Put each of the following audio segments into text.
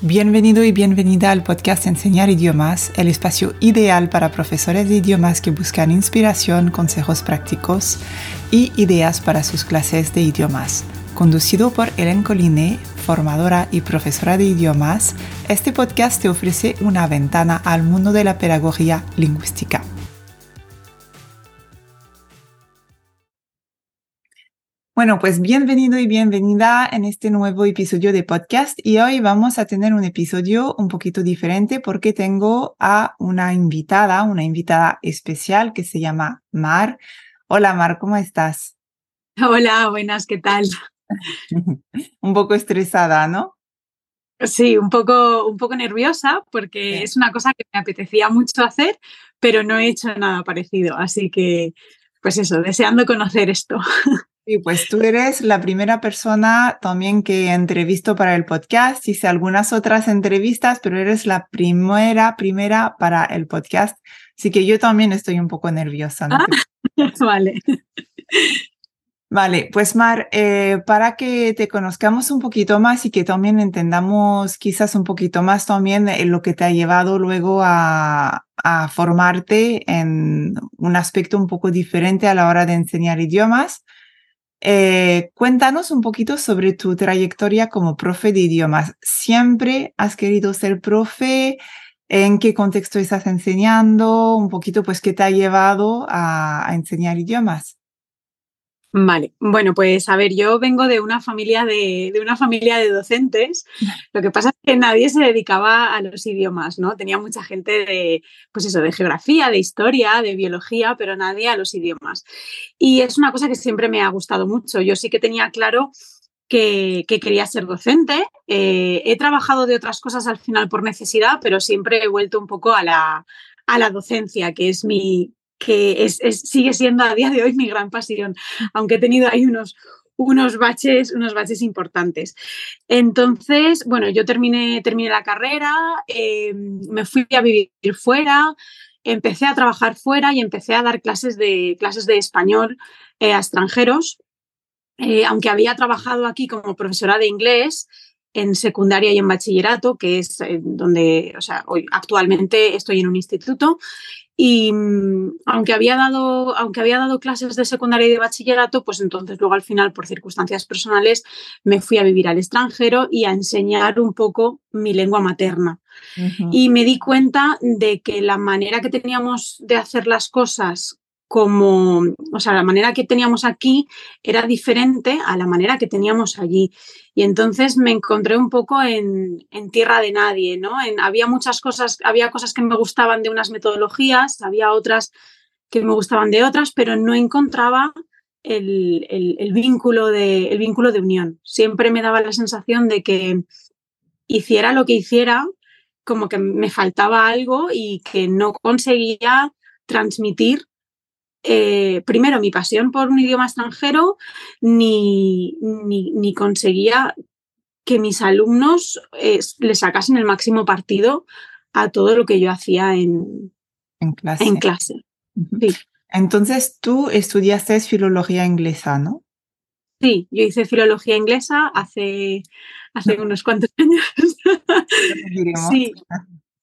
Bienvenido y bienvenida al podcast Enseñar idiomas, el espacio ideal para profesores de idiomas que buscan inspiración, consejos prácticos y ideas para sus clases de idiomas. Conducido por Helen Collinet, formadora y profesora de idiomas, este podcast te ofrece una ventana al mundo de la pedagogía lingüística. Bueno, pues bienvenido y bienvenida en este nuevo episodio de podcast y hoy vamos a tener un episodio un poquito diferente porque tengo a una invitada, una invitada especial que se llama Mar. Hola Mar, ¿cómo estás? Hola, buenas, ¿qué tal? un poco estresada, ¿no? Sí, un poco, un poco nerviosa porque es una cosa que me apetecía mucho hacer, pero no he hecho nada parecido. Así que, pues eso, deseando conocer esto. Sí, pues tú eres la primera persona también que entrevisto para el podcast. Hice algunas otras entrevistas, pero eres la primera, primera para el podcast. Así que yo también estoy un poco nerviosa. Ah, vale. Vale, pues Mar, eh, para que te conozcamos un poquito más y que también entendamos quizás un poquito más también lo que te ha llevado luego a, a formarte en un aspecto un poco diferente a la hora de enseñar idiomas, eh, cuéntanos un poquito sobre tu trayectoria como profe de idiomas. ¿Siempre has querido ser profe? ¿En qué contexto estás enseñando? Un poquito, pues, ¿qué te ha llevado a enseñar idiomas? Vale, bueno, pues a ver, yo vengo de una familia de, una familia de docentes. Lo que pasa es que nadie se dedicaba a los idiomas, ¿no? Tenía mucha gente de, pues eso, de geografía, de historia, de biología, pero nadie a los idiomas. Y es una cosa que siempre me ha gustado mucho. Yo sí que tenía claro que, quería ser docente. Eh, he trabajado de otras cosas al final por necesidad, pero siempre he vuelto un poco a la, a la docencia, que es mi, que es, sigue siendo a día de hoy mi gran pasión, aunque he tenido ahí unos, unos baches, unos baches importantes. Entonces, bueno, yo terminé, terminé la carrera, eh, me fui a vivir fuera, empecé a trabajar fuera y empecé a dar clases de, clases de español eh, a extranjeros. Eh, aunque había trabajado aquí como profesora de inglés en secundaria y en bachillerato, que es donde, o sea, hoy actualmente estoy en un instituto y mm, aunque había, dado, aunque había dado clases de secundaria y de bachillerato, pues entonces luego al final, por circunstancias personales, me fui a vivir al extranjero y a enseñar un poco mi lengua materna. Y me di cuenta de que la manera que teníamos de hacer las cosas como, o sea, la manera que teníamos aquí era diferente a la manera que teníamos allí. Y entonces me encontré un poco en, tierra de nadie, ¿no? había muchas cosas, había cosas que me gustaban de unas metodologías, había otras que me gustaban de otras, pero no encontraba el, vínculo, de, el vínculo de unión. Siempre me daba la sensación de que hiciera lo que hiciera, como que me faltaba algo y que no conseguía transmitir eh, primero, mi pasión por un idioma extranjero, ni, ni, conseguía que mis alumnos eh, le sacasen el máximo partido a todo lo que yo hacía en, en clase. En clase. Entonces, tú estudiaste filología inglesa, ¿no? Sí, yo hice filología inglesa hace, hace unos cuantos años. sí,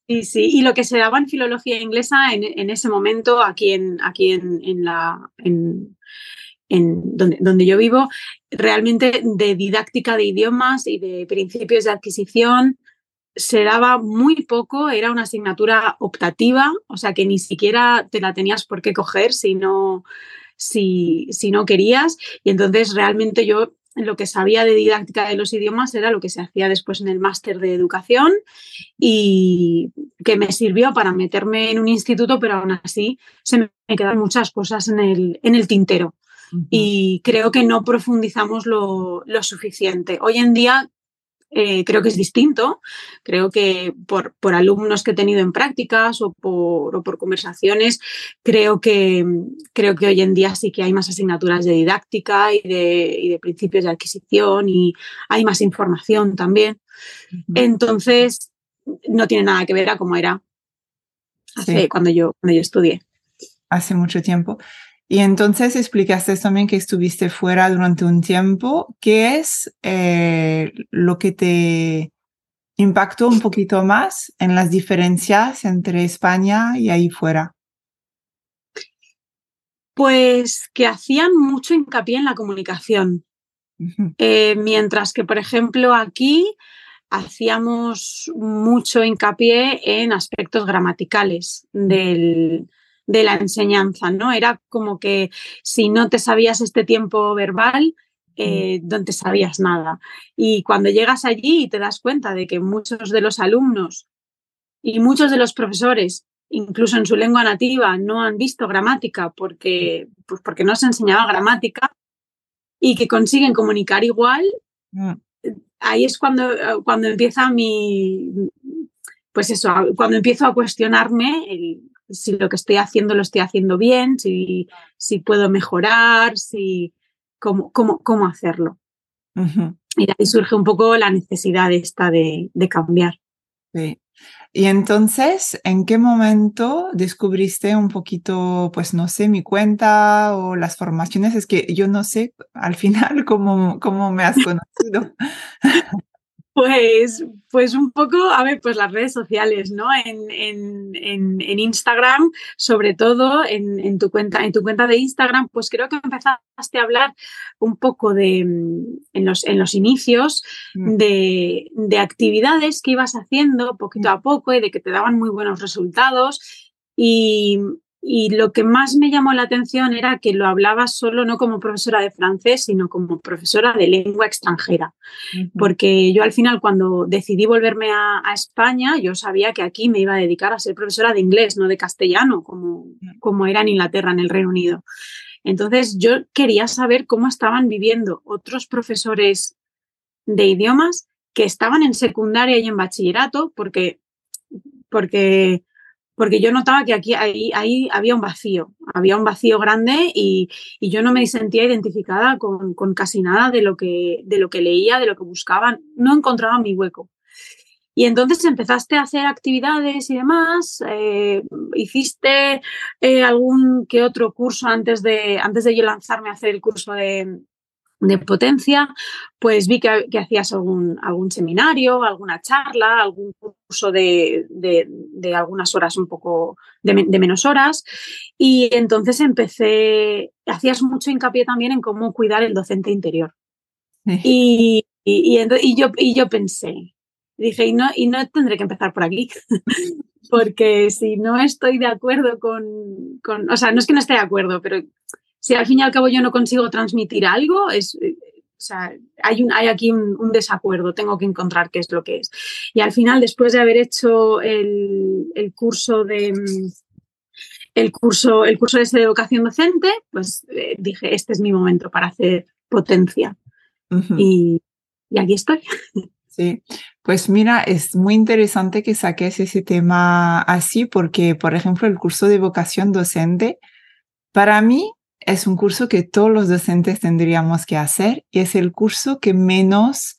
Sí, sí, y lo que se daba en filología inglesa en, ese momento, aquí en, aquí en, la, en, donde, donde, yo vivo, realmente de didáctica de idiomas y de principios de adquisición se daba muy poco, era una asignatura optativa, o sea que ni siquiera te la tenías por qué coger si no, si, si no querías. Y entonces realmente yo lo que sabía de didáctica de los idiomas era lo que se hacía después en el máster de educación y que me sirvió para meterme en un instituto, pero aún así se me quedan muchas cosas en el, en el tintero. Y creo que no profundizamos lo, lo suficiente. Hoy en día eh, creo que es distinto. Creo que por, por, alumnos que he tenido en prácticas o por, por, conversaciones, creo que, creo que hoy en día sí que hay más asignaturas de didáctica y de, y de principios de adquisición y hay más información también. Entonces, no tiene nada que ver a cómo era hace, cuando, yo, cuando yo estudié. Hace mucho tiempo. Y entonces explicaste también que estuviste fuera durante un tiempo. ¿Qué es eh, lo que te impactó un poquito más en las diferencias entre España y ahí fuera? Pues que hacían mucho hincapié en la comunicación. Eh, mientras que, por ejemplo, aquí hacíamos mucho hincapié en aspectos gramaticales del, de la enseñanza, ¿no? Era como que si no te sabías este tiempo verbal, eh, no te sabías nada. Y cuando llegas allí y te das cuenta de que muchos de los alumnos y muchos de los profesores, incluso en su lengua nativa, no han visto gramática porque, pues porque no se enseñaba gramática y que consiguen comunicar igual, mm. ahí es cuando, cuando empieza mi, pues eso, cuando empiezo a cuestionarme si lo que estoy haciendo lo estoy haciendo bien, si, si puedo mejorar, si cómo, cómo, cómo hacerlo. Y ahí surge un poco la necesidad esta de, de cambiar. Sí. Y entonces, ¿en qué momento descubriste un poquito, pues no sé, mi cuenta o las formaciones? Es que yo no sé al final cómo, cómo me has conocido. Pues, pues un poco, a ver, pues las redes sociales, ¿no? En, en, en, Instagram, sobre todo en, tu cuenta, en tu cuenta de Instagram, pues creo que empezaste a hablar un poco de, en los, en los inicios, mm. de, de actividades que ibas haciendo poquito a poco y de que te daban muy buenos resultados. Y, y lo que más me llamó la atención era que lo hablaba solo no como profesora de francés, sino como profesora de lengua extranjera. Porque yo al final cuando decidí volverme a, España, yo sabía que aquí me iba a dedicar a ser profesora de inglés, no de castellano, como, como era en Inglaterra, en el Reino Unido. Entonces yo quería saber cómo estaban viviendo otros profesores de idiomas que estaban en secundaria y en bachillerato, porque, porque porque yo notaba que aquí ahí, ahí había un vacío, había un vacío grande y, y yo no me sentía identificada con, con, casi nada de lo, que, de lo que leía, de lo que buscaba, no encontraba mi hueco. Y entonces empezaste a hacer actividades y demás, eh, hiciste eh, algún que otro curso antes de, antes de yo lanzarme a hacer el curso de, de potencia, pues vi que, hacías algún, algún, seminario, alguna charla, algún curso de, de, algunas horas un poco de, menos horas. Y entonces empecé, hacías mucho hincapié también en cómo cuidar el docente interior. Y, y, y, yo, y yo pensé, dije, y no, y no tendré que empezar por aquí. Porque si no estoy de acuerdo con, con, o sea, no es que no esté de acuerdo, pero si al fin y al cabo yo no consigo transmitir algo, es, eh, hay, un, hay aquí un, desacuerdo, tengo que encontrar qué es lo que es. Y al final, después de haber hecho el, curso de el curso, el curso de educación docente, pues eh, dije, este es mi momento para hacer potencia. y, y aquí estoy. Sí, pues mira, es muy interesante que saques ese tema así porque, por ejemplo, el curso de vocación docente, para mí es un curso que todos los docentes tendríamos que hacer y es el curso que menos,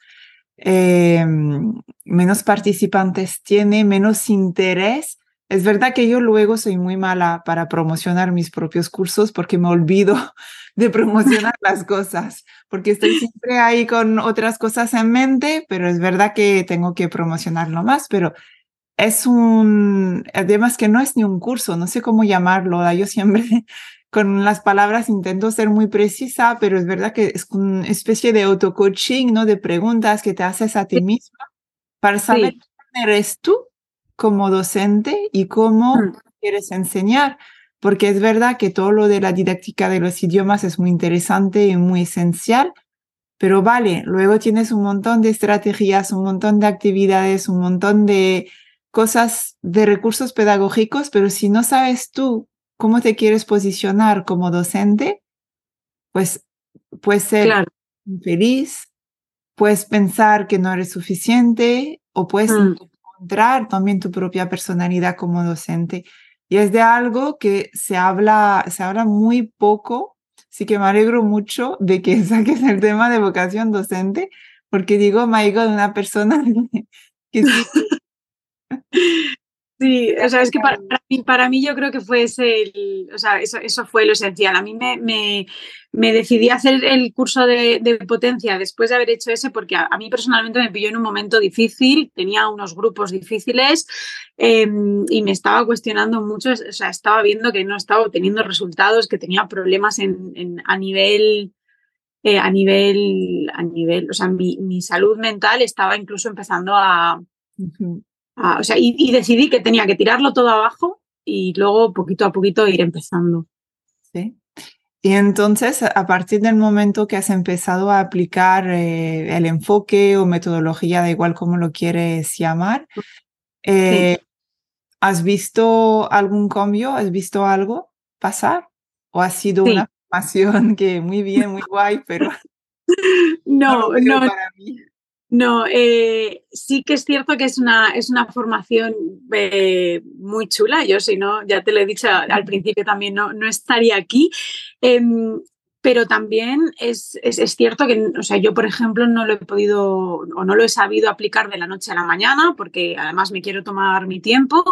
em, menos participantes tiene, menos interés. Es verdad que yo luego soy muy mala para promocionar mis propios cursos porque me olvido de promocionar las cosas, porque estoy siempre ahí con otras cosas en mente, pero es verdad que tengo que promocionarlo más, pero es un, además que no es ni un curso, no sé cómo llamarlo, yo siempre con las palabras intento ser muy precisa, pero es verdad que es una especie de auto-coaching, ¿no? De preguntas que te haces a ti misma para saber quién eres tú como docente y cómo mm. quieres enseñar. Porque es verdad que todo lo de la didáctica de los idiomas es muy interesante y muy esencial, pero vale, luego tienes un montón de estrategias, un montón de actividades, un montón de cosas, de recursos pedagógicos, pero si no sabes tú cómo te quieres posicionar como docente, pues puedes ser feliz, puedes pensar que no eres suficiente o puedes mm. encontrar también tu propia personalidad como docente. Y es de algo que se habla, se habla muy poco, así que me alegro mucho de que saques el tema de vocación docente, porque digo, my God, una persona que Sí, o sea, es que para, mí, para mí yo creo que fue ese, o sea, eso, eso, fue lo esencial. A mí me, me, me decidí a hacer el curso de, de, potencia después de haber hecho ese porque a, a, mí personalmente me pilló en un momento difícil, tenía unos grupos difíciles eh, y me estaba cuestionando mucho, o sea, estaba viendo que no estaba obteniendo resultados, que tenía problemas en, en, a nivel... Eh, a nivel, a nivel, o sea, mi, mi salud mental estaba incluso empezando a, Ah, o sea, y, y, decidí que tenía que tirarlo todo abajo y luego poquito a poquito ir empezando. Sí. Y entonces, a partir del momento que has empezado a aplicar eh, el enfoque o metodología, da igual cómo lo quieres llamar, eh, sí. ¿has visto algún cambio? ¿Has visto algo pasar? ¿O ha sido sí. una formación que muy bien, muy guay, pero no, no, no para mí? No, eh, sí que es cierto que es una, es una formación eh, muy chula. Yo, si no, ya te lo he dicho al principio también, no, no estaría aquí. Eh, pero también es, es, cierto que, o sea, yo, por ejemplo, no lo he podido o no lo he sabido aplicar de la noche a la mañana, porque además me quiero tomar mi tiempo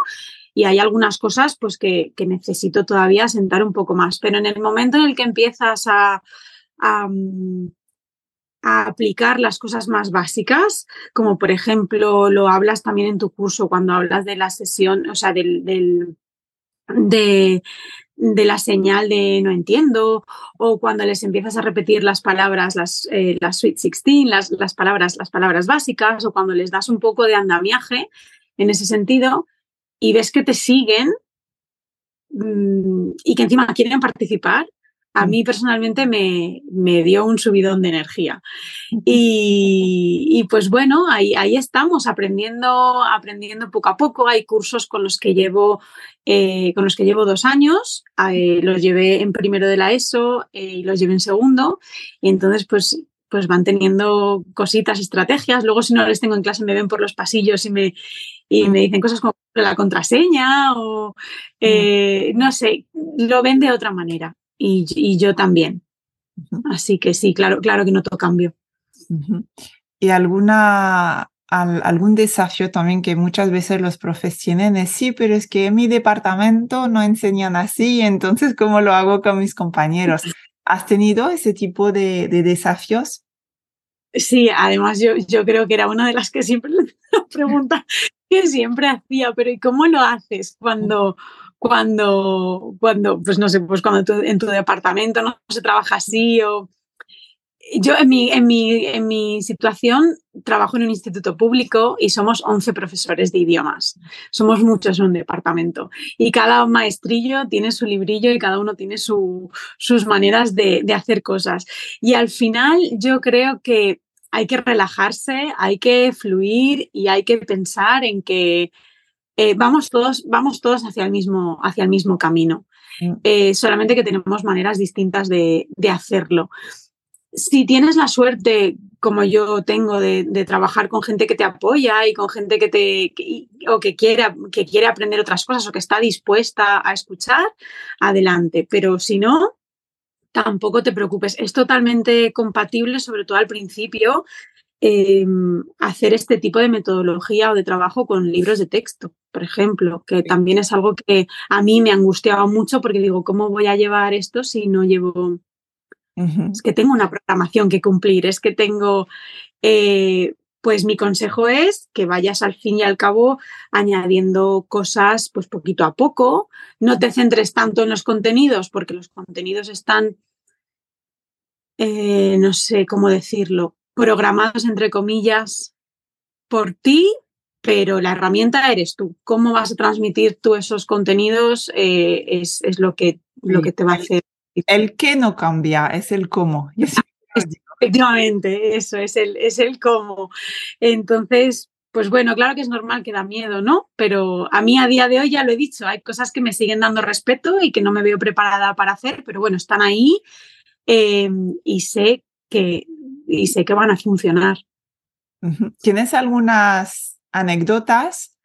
y hay algunas cosas pues, que, que necesito todavía sentar un poco más. Pero en el momento en el que empiezas a, a a aplicar las cosas más básicas, como por ejemplo lo hablas también en tu curso cuando hablas de la sesión, o sea, del, del de, de, la señal de no entiendo, o cuando les empiezas a repetir las palabras, las, eh, las Sweet 16, las, las, palabras, las palabras básicas, o cuando les das un poco de andamiaje en ese sentido, y ves que te siguen mmm, y que encima quieren participar, a mí personalmente me, me, dio un subidón de energía. Y, y pues bueno, ahí, ahí, estamos aprendiendo, aprendiendo poco a poco. Hay cursos con los que llevo, eh, con los que llevo dos años. Eh, los llevé en primero de la ESO eh, y los llevé en segundo. Y entonces, pues pues van teniendo cositas, estrategias. Luego, si no les tengo en clase, me ven por los pasillos y me, y me dicen cosas como la contraseña o eh, no sé, lo ven de otra manera y, y yo también. Uh -huh. Así que sí, claro, claro que noto cambio. Uh -huh. ¿Y alguna, al, algún desafío también que muchas veces los profes tienen es sí, pero es que en mi departamento no enseñan así, entonces ¿cómo lo hago con mis compañeros? ¿Has tenido ese tipo de, de desafíos? Sí, además yo, yo creo que era una de las que siempre le pregunta que siempre hacía, pero ¿y cómo lo haces cuando, cuando, cuando, pues no sé, pues cuando tú, en tu departamento no se trabaja así o... Yo en mi, en, mi, en mi situación trabajo en un instituto público y somos 11 profesores de idiomas. Somos muchos en un departamento. Y cada maestrillo tiene su librillo y cada uno tiene su, sus maneras de, de hacer cosas. Y al final yo creo que hay que relajarse, hay que fluir y hay que pensar en que eh, vamos, todos, vamos todos hacia el mismo, hacia el mismo camino. Eh, solamente que tenemos maneras distintas de, de, hacerlo. Si tienes la suerte, como yo tengo, de, de, trabajar con gente que te apoya y con gente que te que, o que quiera, que quiere aprender otras cosas o que está dispuesta a escuchar, adelante. Pero si no, tampoco te preocupes. Es totalmente compatible, sobre todo al principio, eh, hacer este tipo de metodología o de trabajo con libros de texto, por ejemplo, que también es algo que a mí me angustiaba mucho porque digo, ¿cómo voy a llevar esto si no llevo... Uh -huh. Es que tengo una programación que cumplir, es que tengo... Eh, pues mi consejo es que vayas al fin y al cabo añadiendo cosas pues poquito a poco, no te centres tanto en los contenidos porque los contenidos están, eh, no sé cómo decirlo, programados, entre comillas, por ti, pero la herramienta eres tú. ¿Cómo vas a transmitir tú esos contenidos? Eh, es, es, lo, que, lo que te va a hacer. El qué no cambia, es el cómo. Efectivamente, eso es el, es el cómo. Entonces, pues bueno, claro que es normal que da miedo, ¿no? Pero a mí a día de hoy ya lo he dicho, hay cosas que me siguen dando respeto y que no me veo preparada para hacer, pero bueno, están ahí eh, y sé que y sé que van a funcionar. ¿Tienes algunas anécdotas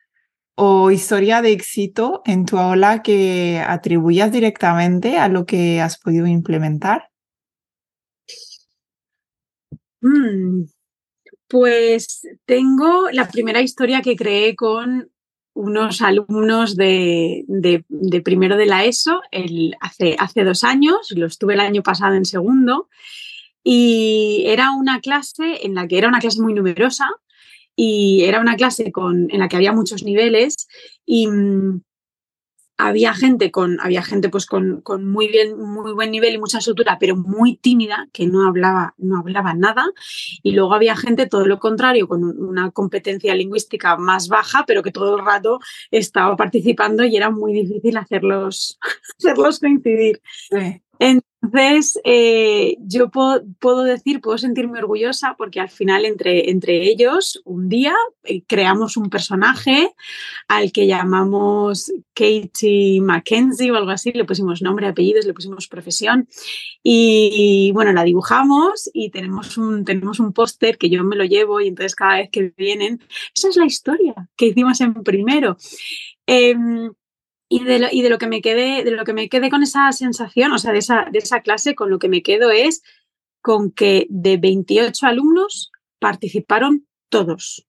o historia de éxito en tu aula que atribuyas directamente a lo que has podido implementar? Mm, pues tengo la primera historia que creé con unos alumnos de, primero de la ESO el, hace, hace dos años, lo estuve el año pasado en segundo, y era una clase en la que era una clase muy numerosa y era una clase con, en la que había muchos niveles y, mm, había gente con, había gente pues con, con, muy bien, muy buen nivel y mucha soltura, pero muy tímida, que no hablaba, no hablaba nada. Y luego había gente todo lo contrario, con una competencia lingüística más baja, pero que todo el rato estaba participando y era muy difícil hacerlos, hacerlos coincidir. Sí. Entonces, eh, yo puedo, decir, puedo sentirme orgullosa porque al final entre, entre ellos, un día eh, creamos un personaje al que llamamos Katie Mackenzie o algo así, le pusimos nombre, apellidos, le pusimos profesión y, bueno, la dibujamos y tenemos un, tenemos un póster que yo me lo llevo y entonces cada vez que vienen, esa es la historia que hicimos en primero. Em, y de, lo, y de lo que me quedé, de lo que me quedé con esa sensación, o sea, de esa, de esa clase, con lo que me quedo es con que de 28 alumnos participaron todos.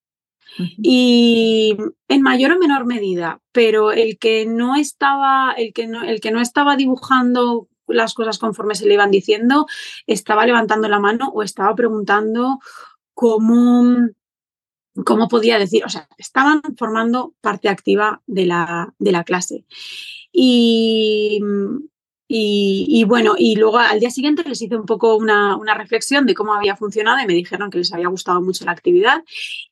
Y en mayor o menor medida, pero el que no estaba, el que no, el que no estaba dibujando las cosas conforme se le iban diciendo, estaba levantando la mano o estaba preguntando cómo, ¿cómo podía decir? O sea, estaban formando parte activa de la, de la clase. Y, y, bueno, y luego al día siguiente les hice un poco una, una, reflexión de cómo había funcionado y me dijeron que les había gustado mucho la actividad.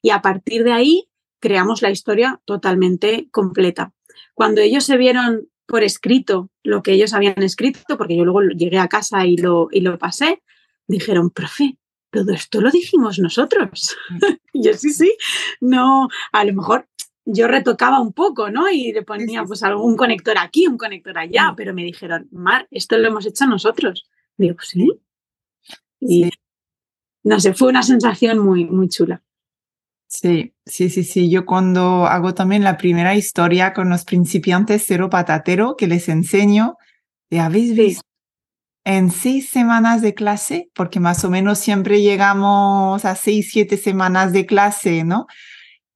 Y a partir de ahí creamos la historia totalmente completa. Cuando ellos se vieron por escrito lo que ellos habían escrito, porque yo luego llegué a casa y lo, y lo pasé, dijeron, profe, todo esto lo dijimos nosotros. yo sí, sí, no, a lo mejor yo retocaba un poco, ¿no? Y le ponía pues algún conector aquí, un conector allá, pero me dijeron, Mar, esto lo hemos hecho nosotros. Digo, sí. Y no sé, fue una sensación muy, muy chula. Sí, sí, sí, sí. Yo cuando hago también la primera historia con los principiantes cero patatero que les enseño, ¿habéis visto en seis semanas de clase, porque más o menos siempre llegamos a seis, siete semanas de clase, ¿no?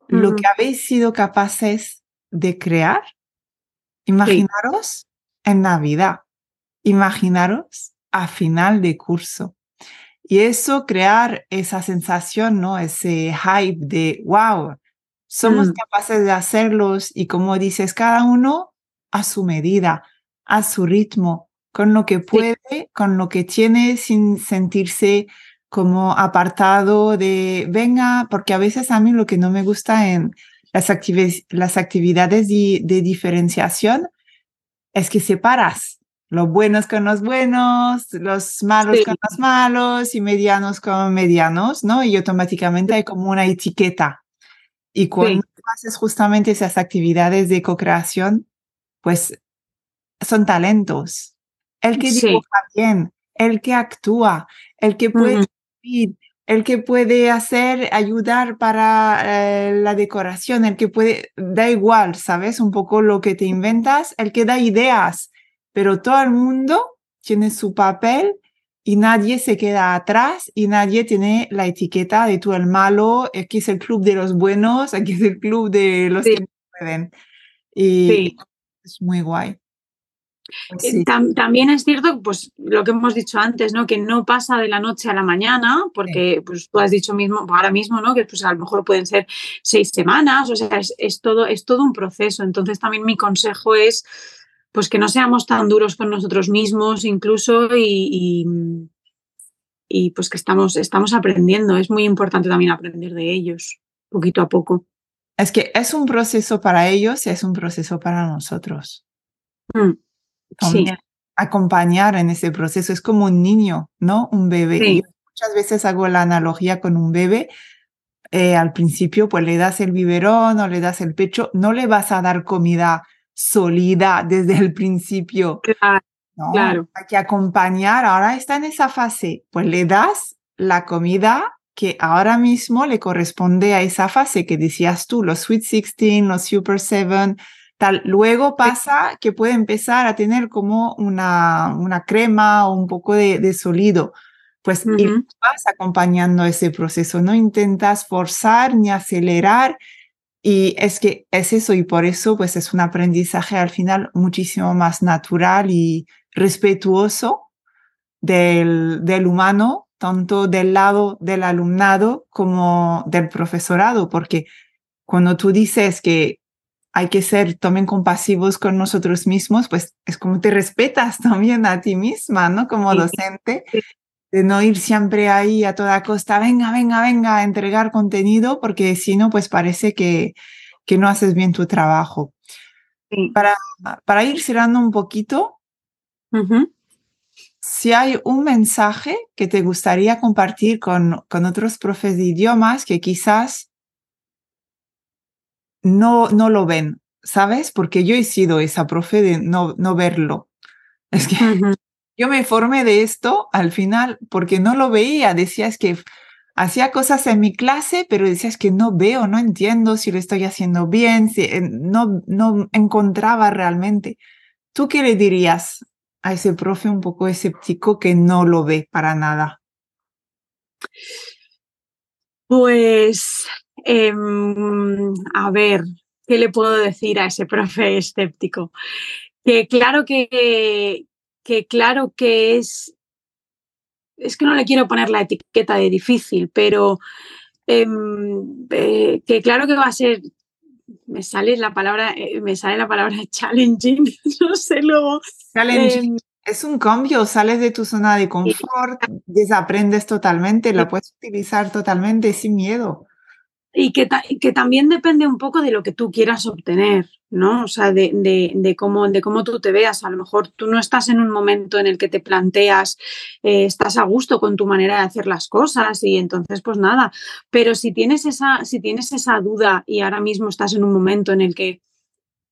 Lo que habéis sido capaces de crear, imaginaros en Navidad, imaginaros a final de curso. Y eso, crear esa sensación, ¿no? Ese hype de, wow, somos mm. capaces de hacerlos y como dices, cada uno a su medida, a su ritmo, con lo que puede, con lo que tiene, sin sentirse como apartado de, venga, porque a veces a mí lo que no me gusta en las, las actividades de, diferenciación es que separas los buenos con los buenos, los malos con los malos y medianos con medianos, ¿no? Y automáticamente hay como una etiqueta. Y cuando haces justamente esas actividades de co-creación, pues son talentos, el que dibuja bien, el que actúa, el que puede el que puede hacer, ayudar para eh, la decoración, el que puede, da igual, ¿sabes? Un poco lo que te inventas, el que da ideas, pero todo el mundo tiene su papel y nadie se queda atrás y nadie tiene la etiqueta de tú el malo, aquí es el club de los buenos, aquí es el club de los que no pueden. Y es muy guay. Eh, también es cierto, pues lo que hemos dicho antes, ¿no? Que no pasa de la noche a la mañana, porque pues tú has dicho mismo, ahora mismo, ¿no? Que pues a lo mejor pueden ser seis semanas, o sea, es, todo, es todo un proceso. Entonces también mi consejo es pues que no seamos tan duros con nosotros mismos incluso y, y, pues que estamos, estamos aprendiendo. Es muy importante también aprender de ellos, poquito a poco. Es que es un proceso para ellos y es un proceso para nosotros. Mm acompañar en ese proceso. Es como un niño, ¿no? Un bebé. muchas veces hago la analogía con un bebé. Eh, al principio, pues le das el biberón o le das el pecho, no le vas a dar comida sólida desde el principio. Claro, claro. Hay que acompañar, ahora está en esa fase, pues le das la comida que ahora mismo le corresponde a esa fase que decías tú, los Sweet 16, los Super 7, Luego pasa que puede empezar a tener como una, una crema o un poco de, de sólido. Pues vas acompañando ese proceso, no intentas forzar ni acelerar, Y es que es eso y por eso pues es un aprendizaje al final muchísimo más natural y respetuoso del, del humano, tanto del lado del alumnado como del profesorado, porque cuando tú dices que hay que ser también compasivos con nosotros mismos, pues es como te respetas también a ti misma, ¿no? Como docente, de no ir siempre ahí a toda costa, venga, venga, venga, a entregar contenido, porque si no, pues parece que, que no haces bien tu trabajo. Para, para ir cerrando un poquito, si hay un mensaje que te gustaría compartir con, con otros profes de idiomas que quizás no, no lo ven, ¿sabes? Porque yo he sido esa profe de no, no verlo. Es que yo me formé de esto al final porque no lo veía. Decías que hacía cosas en mi clase, pero decías que no veo, no entiendo si lo estoy haciendo bien, si, eh, no, no encontraba realmente. ¿Tú qué le dirías a ese profe un poco escéptico que no lo ve para nada? Pues Em, a ver, ¿qué le puedo decir a ese profe escéptico? Que claro que, que claro que es, es que no le quiero poner la etiqueta de difícil, pero em, eh, que claro que va a ser, me sale la palabra, eh, me sale la palabra challenging, no sé luego. Challenging. Em, es un cambio, sales de tu zona de confort, desaprendes totalmente, lo puedes utilizar totalmente sin miedo. Y que, que, también depende un poco de lo que tú quieras obtener, ¿no? O sea, de, de, cómo, de cómo tú te veas. A lo mejor tú no estás en un momento en el que te planteas, eh, estás a gusto con tu manera de hacer las cosas y entonces, pues nada. Pero si tienes esa, si tienes esa duda y ahora mismo estás en un momento en el que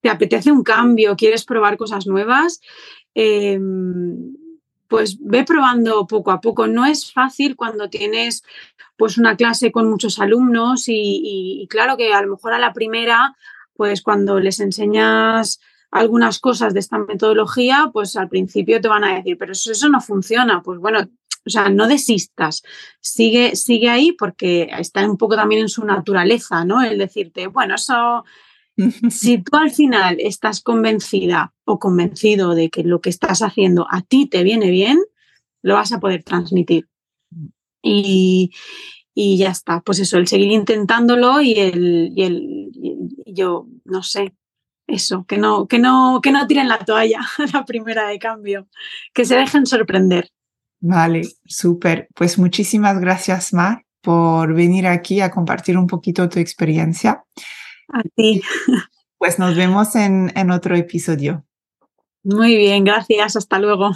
te apetece un cambio, quieres probar cosas nuevas, eh, pues ve probando poco a poco. No es fácil cuando tienes pues una clase con muchos alumnos y, claro que a lo mejor a la primera, pues cuando les enseñas algunas cosas de esta metodología, pues al principio te van a decir, pero eso, eso no funciona. Pues bueno, o sea, no desistas, sigue, sigue ahí porque está un poco también en su naturaleza, ¿no? El decirte, bueno, eso si tú al final estás convencida o convencido de que lo que estás haciendo a ti te viene bien, lo vas a poder transmitir. Y, ya está. Pues eso, el seguir intentándolo y el, y el yo, no sé, eso, que no, que no, que no tiren la toalla la primera de cambio, que se dejen sorprender. Vale, súper. Pues muchísimas gracias, Mar, por venir aquí a compartir un poquito tu experiencia. A ti. Pues nos vemos en, en otro episodio. Muy bien, gracias. Hasta luego.